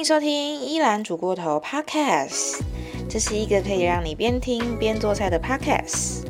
迎收听依兰煮锅头 Podcast，这是一个可以让你边听边做菜的 Podcast。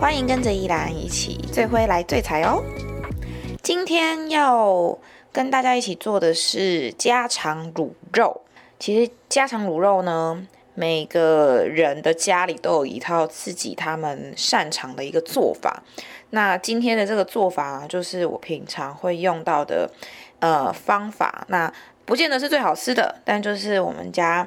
欢迎跟着依兰一起最会来最彩哦。今天要跟大家一起做的是家常卤肉。其实家常卤肉呢，每个人的家里都有一套自己他们擅长的一个做法。那今天的这个做法就是我平常会用到的呃方法。那不见得是最好吃的，但就是我们家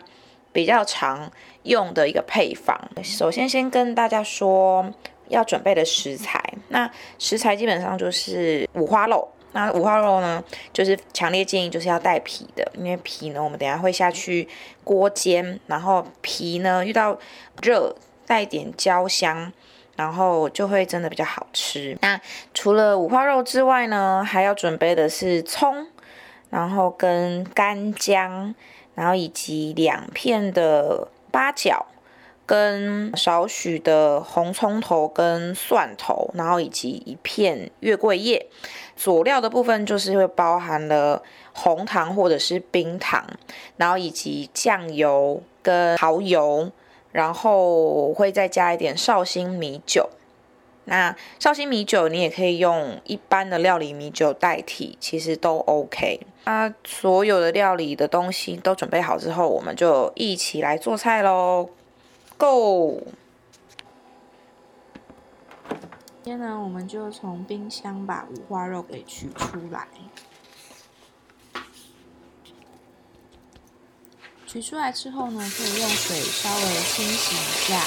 比较常用的一个配方。首先，先跟大家说要准备的食材。那食材基本上就是五花肉。那五花肉呢，就是强烈建议就是要带皮的，因为皮呢，我们等下会下去锅煎，然后皮呢遇到热带点焦香，然后就会真的比较好吃。那除了五花肉之外呢，还要准备的是葱。然后跟干姜，然后以及两片的八角，跟少许的红葱头跟蒜头，然后以及一片月桂叶。佐料的部分就是会包含了红糖或者是冰糖，然后以及酱油跟蚝油，然后会再加一点绍兴米酒。那绍兴米酒，你也可以用一般的料理米酒代替，其实都 OK。啊所有的料理的东西都准备好之后，我们就一起来做菜喽，Go！今天呢，我们就从冰箱把五花肉给取出来，取出来之后呢，可以用水稍微清洗一下。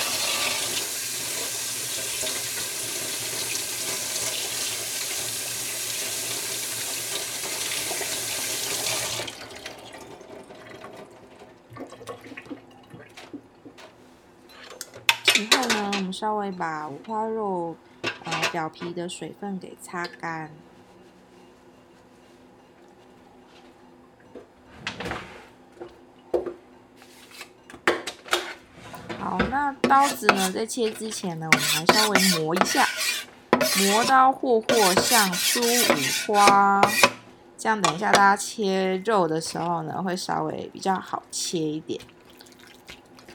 以后呢，我们稍微把五花肉呃表皮的水分给擦干。好，那刀子呢，在切之前呢，我们来稍微磨一下，磨刀霍霍像梳五花，这样等一下大家切肉的时候呢，会稍微比较好切一点。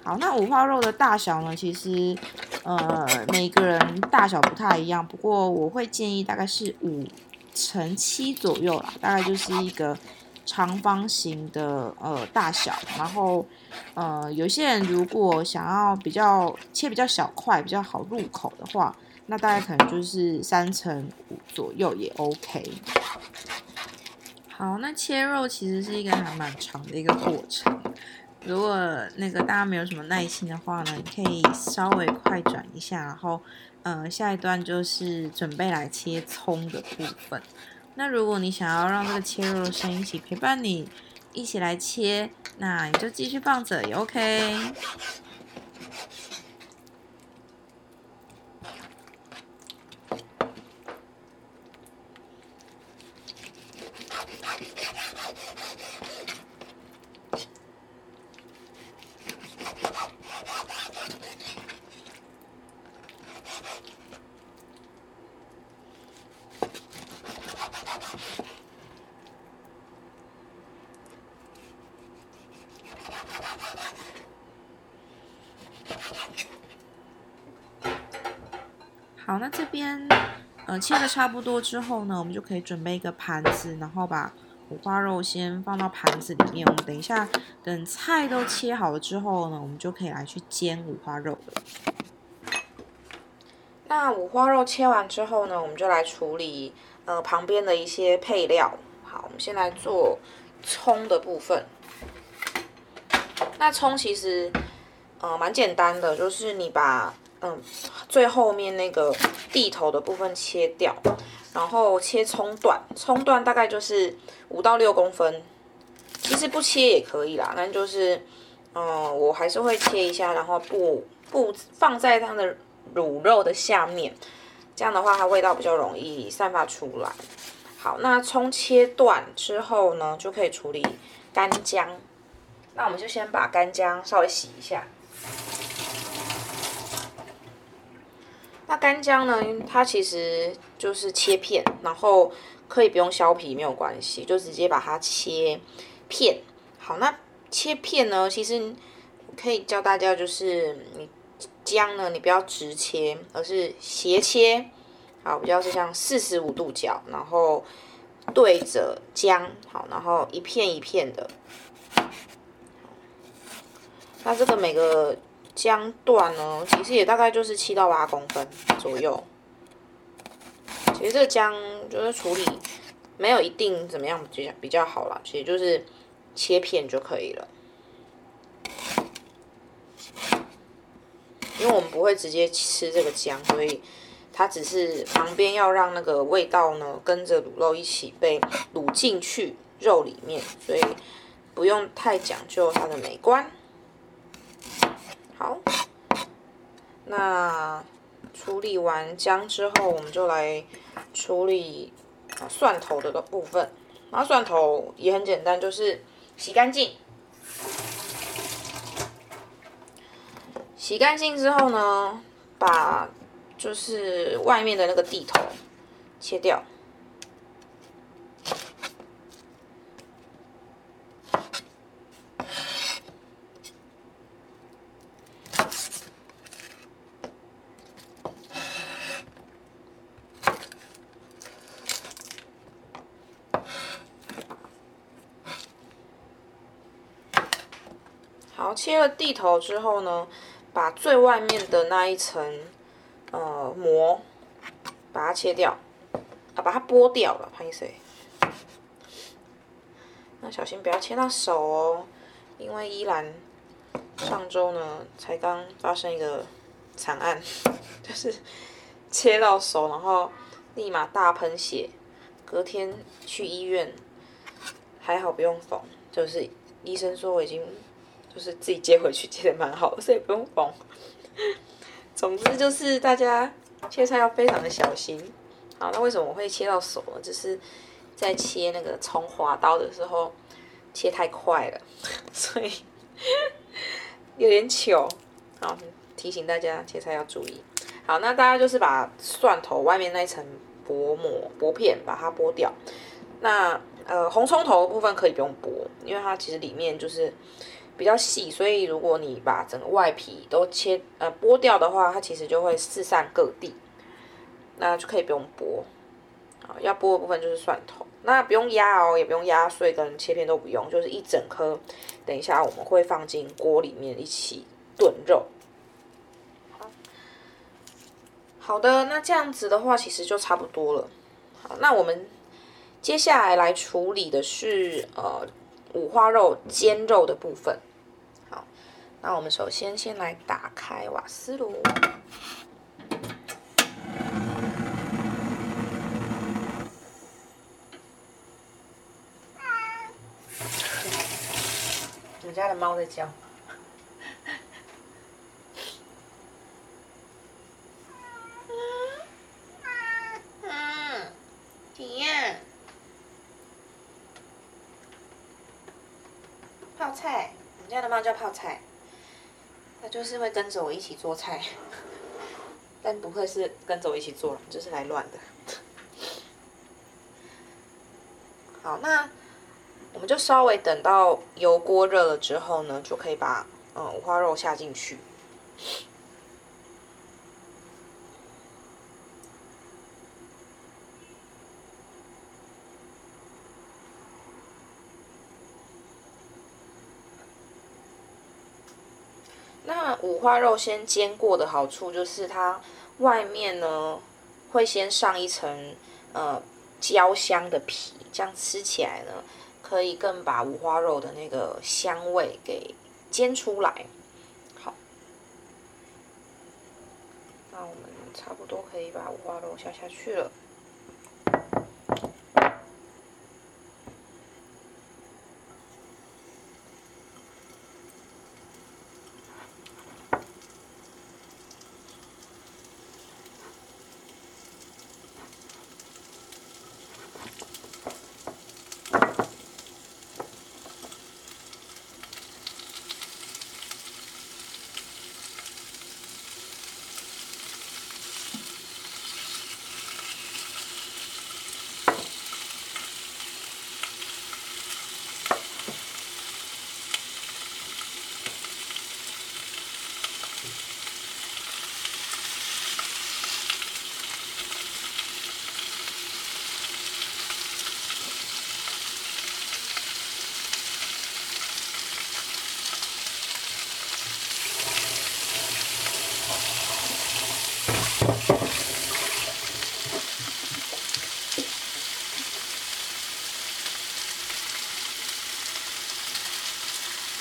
好，那五花肉的大小呢？其实，呃，每个人大小不太一样。不过我会建议大概是五乘七左右啦，大概就是一个长方形的呃大小。然后，呃，有些人如果想要比较切比较小块，比较好入口的话，那大概可能就是三乘五左右也 OK。好，那切肉其实是一个还蛮长的一个过程。如果那个大家没有什么耐心的话呢，你可以稍微快转一下，然后，呃，下一段就是准备来切葱的部分。那如果你想要让这个切肉的声音一起陪伴你一起来切，那你就继续放着也 OK。好，那这边，呃，切的差不多之后呢，我们就可以准备一个盘子，然后把五花肉先放到盘子里面。我们等一下，等菜都切好了之后呢，我们就可以来去煎五花肉了。那五花肉切完之后呢，我们就来处理呃旁边的一些配料。好，我们先来做葱的部分。那葱其实，呃，蛮简单的，就是你把。嗯，最后面那个地头的部分切掉，然后切葱段，葱段大概就是五到六公分，其实不切也可以啦，但就是，嗯，我还是会切一下，然后不不放在它的卤肉的下面，这样的话它味道比较容易散发出来。好，那葱切断之后呢，就可以处理干姜，那我们就先把干姜稍微洗一下。那干姜呢？它其实就是切片，然后可以不用削皮，没有关系，就直接把它切片，好，那切片呢？其实可以教大家，就是你姜呢，你不要直切，而是斜切。好，比较是像四十五度角，然后对着姜，好，然后一片一片的。那这个每个姜段呢，其实也大概就是七到八公分左右。其实这个姜就是处理没有一定怎么样比较比较好啦，其实就是切片就可以了。因为我们不会直接吃这个姜，所以它只是旁边要让那个味道呢跟着卤肉一起被卤进去肉里面，所以不用太讲究它的美观。好，那处理完姜之后，我们就来处理蒜头的部分。那蒜头也很简单，就是洗干净。洗干净之后呢，把就是外面的那个地头切掉。好，切了地头之后呢，把最外面的那一层呃膜把它切掉，啊，把它剥掉了，潘医生。那小心不要切到手哦，因为依兰上周呢才刚发生一个惨案，就是切到手，然后立马大喷血，隔天去医院，还好不用缝，就是医生说我已经。就是自己接回去，接的蛮好，所以不用缝。总之就是大家切菜要非常的小心。好，那为什么我会切到手呢？就是在切那个葱花刀的时候切太快了，所以有点糗。好，提醒大家切菜要注意。好，那大家就是把蒜头外面那一层薄膜薄片把它剥掉。那呃红葱头的部分可以不用剥，因为它其实里面就是。比较细，所以如果你把整个外皮都切呃剥掉的话，它其实就会四散各地，那就可以不用剥。好，要剥的部分就是蒜头，那不用压哦，也不用压碎跟切片都不用，就是一整颗。等一下我们会放进锅里面一起炖肉。好，好的，那这样子的话其实就差不多了。好，那我们接下来来处理的是呃五花肉煎肉的部分。那我们首先先来打开瓦斯炉。我们家的猫在叫。泡菜。我们家的猫叫泡菜。就是会跟着我一起做菜，但不会是跟着我一起做，就是来乱的。好，那我们就稍微等到油锅热了之后呢，就可以把嗯五花肉下进去。那五花肉先煎过的好处就是它外面呢会先上一层呃焦香的皮，这样吃起来呢可以更把五花肉的那个香味给煎出来。好，那我们差不多可以把五花肉下下去了。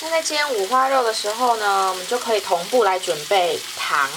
那在煎五花肉的时候呢，我们就可以同步来准备糖。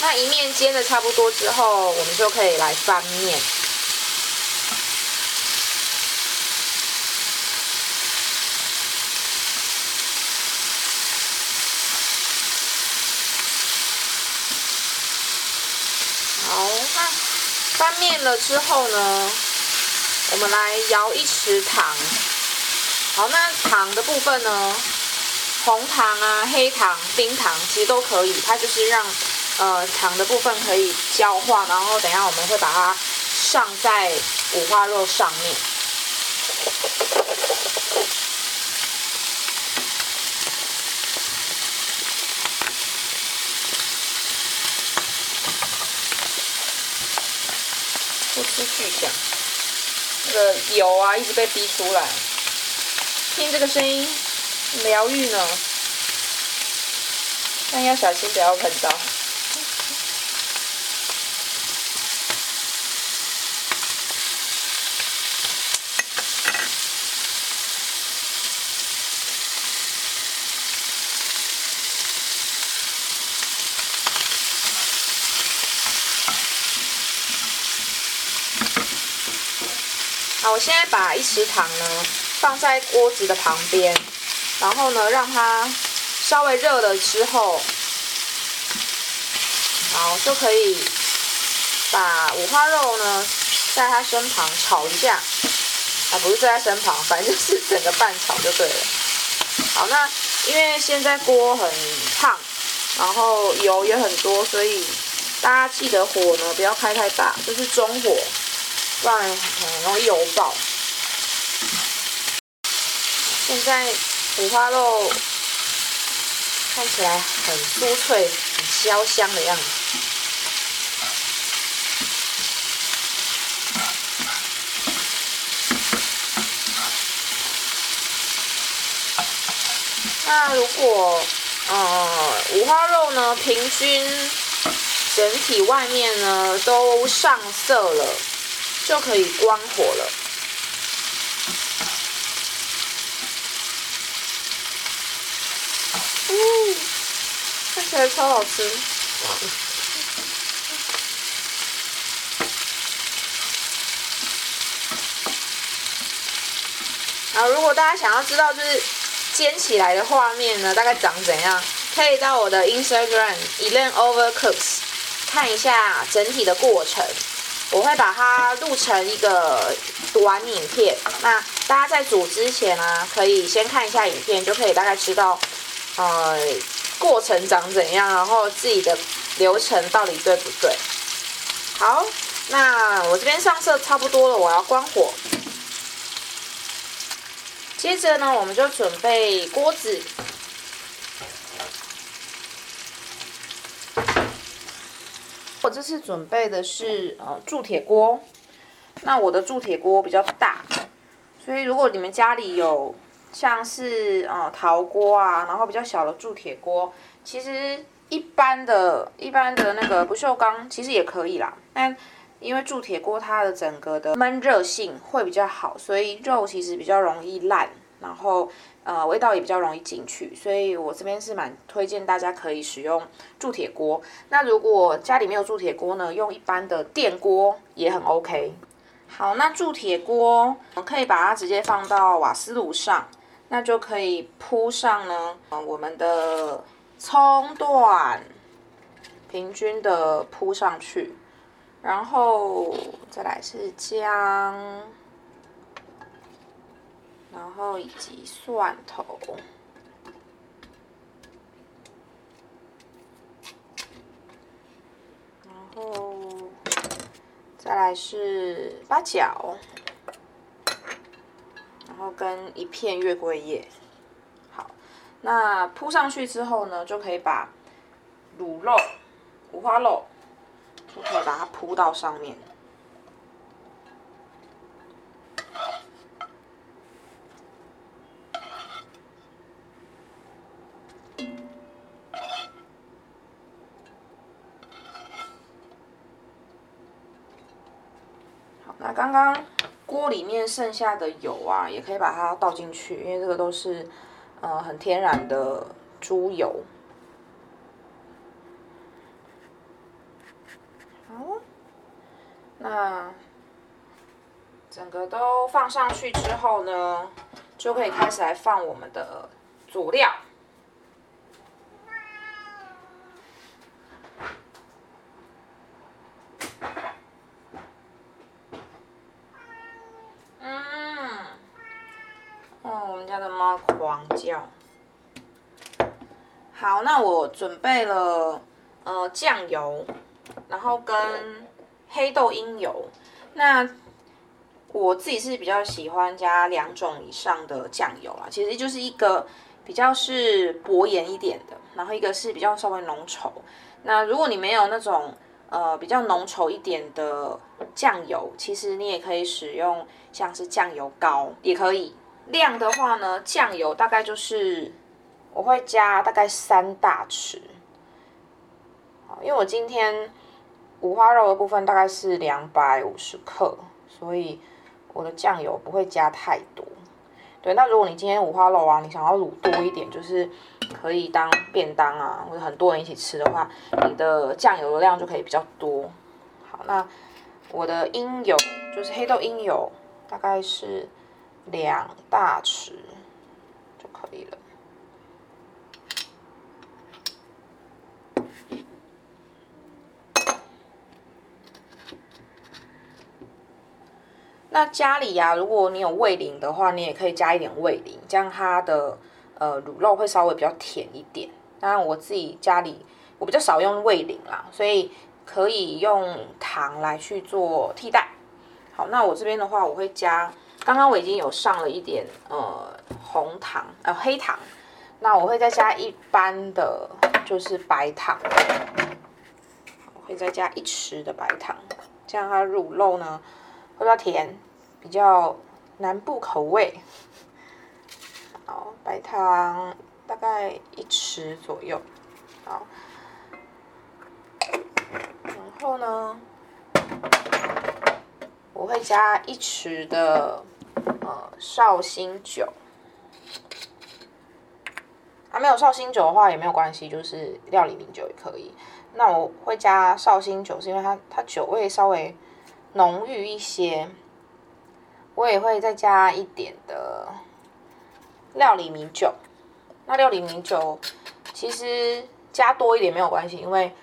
那一煎的差不多之后，我们就可以来翻面。好，那翻面了之后呢，我们来摇一匙糖。好，那糖的部分呢，红糖啊、黑糖、冰糖其实都可以，它就是让。呃，糖的部分可以焦化，然后等下我们会把它上在五花肉上面。不出去响，那个油啊一直被逼出来，听这个声音，疗愈呢，但要小心不要喷到。我现在把一匙糖呢放在锅子的旁边，然后呢让它稍微热了之后，好就可以把五花肉呢在它身旁炒一下，啊不是在它身旁，反正就是整个拌炒就对了。好，那因为现在锅很烫，然后油也很多，所以大家记得火呢不要开太大，就是中火。不然很容易油爆。现在五花肉看起来很酥脆、很焦香的样子。那如果呃五花肉呢，平均整体外面呢都上色了。就可以关火了。嗯，看起来超好吃。啊，如果大家想要知道就是煎起来的画面呢，大概长怎样，可以到我的 Instagram Elen Overcooks 看一下整体的过程。我会把它录成一个短影片，那大家在煮之前呢，可以先看一下影片，就可以大概知道，呃，过程长怎样，然后自己的流程到底对不对。好，那我这边上色差不多了，我要关火。接着呢，我们就准备锅子。我这次准备的是呃铸铁锅，那我的铸铁锅比较大，所以如果你们家里有像是呃陶锅啊，然后比较小的铸铁锅，其实一般的一般的那个不锈钢其实也可以啦。但因为铸铁锅它的整个的闷热性会比较好，所以肉其实比较容易烂，然后。呃，味道也比较容易进去，所以我这边是蛮推荐大家可以使用铸铁锅。那如果家里没有铸铁锅呢，用一般的电锅也很 OK。好，那铸铁锅我们可以把它直接放到瓦斯炉上，那就可以铺上呢，呃，我们的葱段，平均的铺上去，然后再来是姜，然后以及蒜头，然后。再来是八角，然后跟一片月桂叶。好，那铺上去之后呢，就可以把卤肉、五花肉，就可以把它铺到上面。那刚刚锅里面剩下的油啊，也可以把它倒进去，因为这个都是呃很天然的猪油。好，那整个都放上去之后呢，就可以开始来放我们的佐料。黄椒。好，那我准备了呃酱油，然后跟黑豆鹰油。那我自己是比较喜欢加两种以上的酱油啊，其实就是一个比较是薄盐一点的，然后一个是比较稍微浓稠。那如果你没有那种呃比较浓稠一点的酱油，其实你也可以使用像是酱油膏也可以。量的话呢，酱油大概就是我会加大概三大匙，因为我今天五花肉的部分大概是两百五十克，所以我的酱油不会加太多。对，那如果你今天五花肉啊，你想要卤多一点，就是可以当便当啊，或者很多人一起吃的话，你的酱油的量就可以比较多。好，那我的鹰油就是黑豆鹰油，大概是。两大匙就可以了。那家里呀，如果你有味淋的话，你也可以加一点味淋，这样它的呃卤肉会稍微比较甜一点。当然我自己家里我比较少用味淋啦，所以可以用糖来去做替代。好，那我这边的话，我会加。刚刚我已经有上了一点呃红糖呃黑糖，那我会再加一般的就是白糖，我会再加一匙的白糖，这样它乳肉呢会比较甜，比较南部口味。好，白糖大概一匙左右，好，然后呢，我会加一匙的。呃，绍兴酒，啊，没有绍兴酒的话也没有关系，就是料理名酒也可以。那我会加绍兴酒，是因为它它酒味稍微浓郁一些。我也会再加一点的料理米酒。那料理米酒其实加多一点没有关系，因为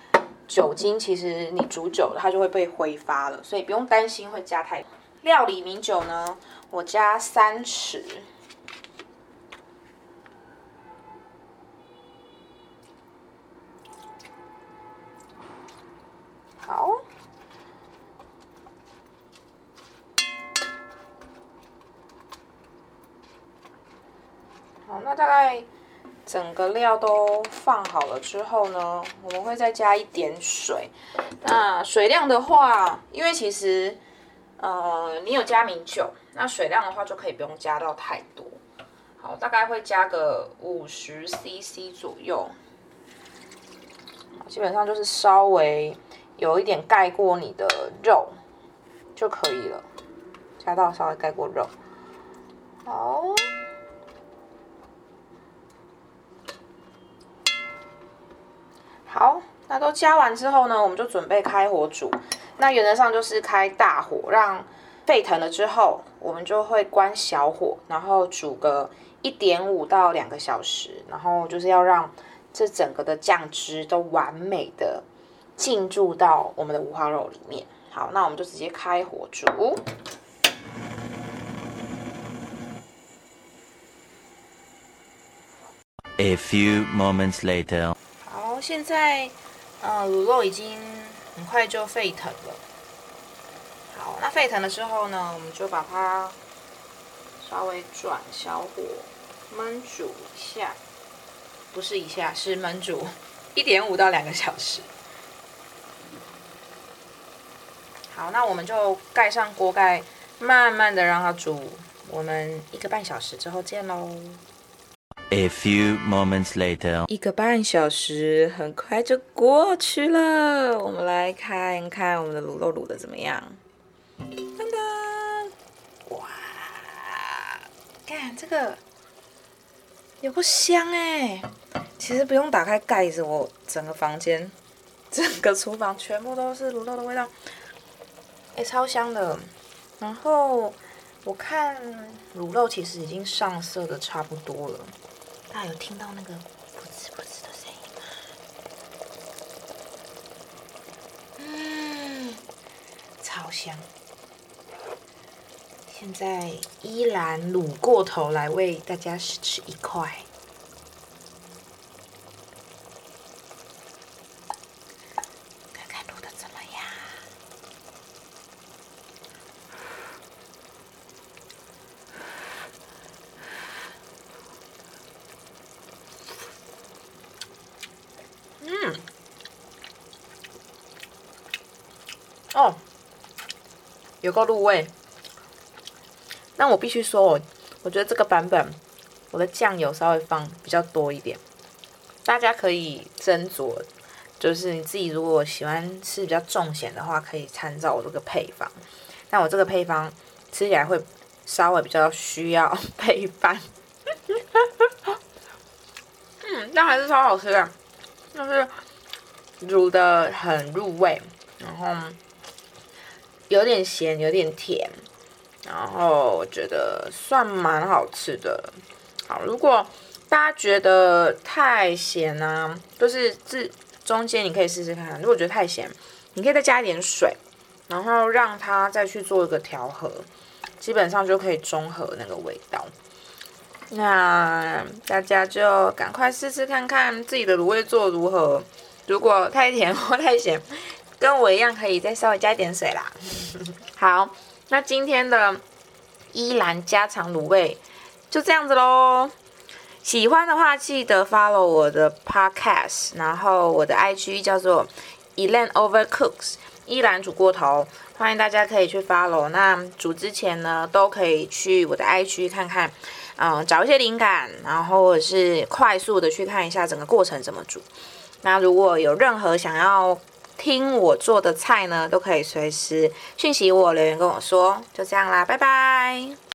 酒精其实你煮久了它就会被挥发了，所以不用担心会加太。料理米酒呢？我加三匙，好，好，那大概整个料都放好了之后呢，我们会再加一点水。那水量的话，因为其实。呃，你有加米酒，那水量的话就可以不用加到太多。好，大概会加个五十 CC 左右，基本上就是稍微有一点盖过你的肉就可以了，加到稍微盖过肉。好，好，那都加完之后呢，我们就准备开火煮。那原则上就是开大火，让沸腾了之后，我们就会关小火，然后煮个一点五到两个小时，然后就是要让这整个的酱汁都完美的进入到我们的五花肉里面。好，那我们就直接开火煮。A few moments later，好，现在呃卤肉已经很快就沸腾了。好，那沸腾了之后呢，我们就把它稍微转小火焖煮一下，不是一下，是焖煮一点五到两个小时。好，那我们就盖上锅盖，慢慢的让它煮。我们一个半小时之后见喽。A few moments later，一个半小时很快就过去了。我们来看看我们的卤肉卤的怎么样。噔噔，哇，看这个有不香哎！其实不用打开盖子，我整个房间、整个厨房全部都是卤肉的味道，哎，超香的。然后我看卤肉其实已经上色的差不多了。大家有听到那个噗呲噗呲的声音吗？嗯，超香。现在依然卤过头来为大家试吃一块，看看卤的怎么样。嗯，哦，有够入味。那我必须说，我我觉得这个版本我的酱油稍微放比较多一点，大家可以斟酌。就是你自己如果喜欢吃比较重咸的话，可以参照我这个配方。但我这个配方吃起来会稍微比较需要 配饭。嗯，但还是超好吃的，就是卤的很入味，然后。有点咸，有点甜，然后我觉得算蛮好吃的。好，如果大家觉得太咸呢，就是这中间你可以试试看。如果觉得太咸，你可以再加一点水，然后让它再去做一个调和，基本上就可以中和那个味道。那大家就赶快试试看看自己的卤味做如何。如果太甜或太咸。跟我一样，可以再稍微加一点水啦。好，那今天的依兰家常卤味就这样子喽。喜欢的话，记得 follow 我的 podcast，然后我的 IG 叫做 Elan Overcooks，依兰煮过头，欢迎大家可以去 follow。那煮之前呢，都可以去我的 IG 看看，嗯，找一些灵感，然后或者是快速的去看一下整个过程怎么煮。那如果有任何想要听我做的菜呢，都可以随时讯息我留言跟我说，就这样啦，拜拜。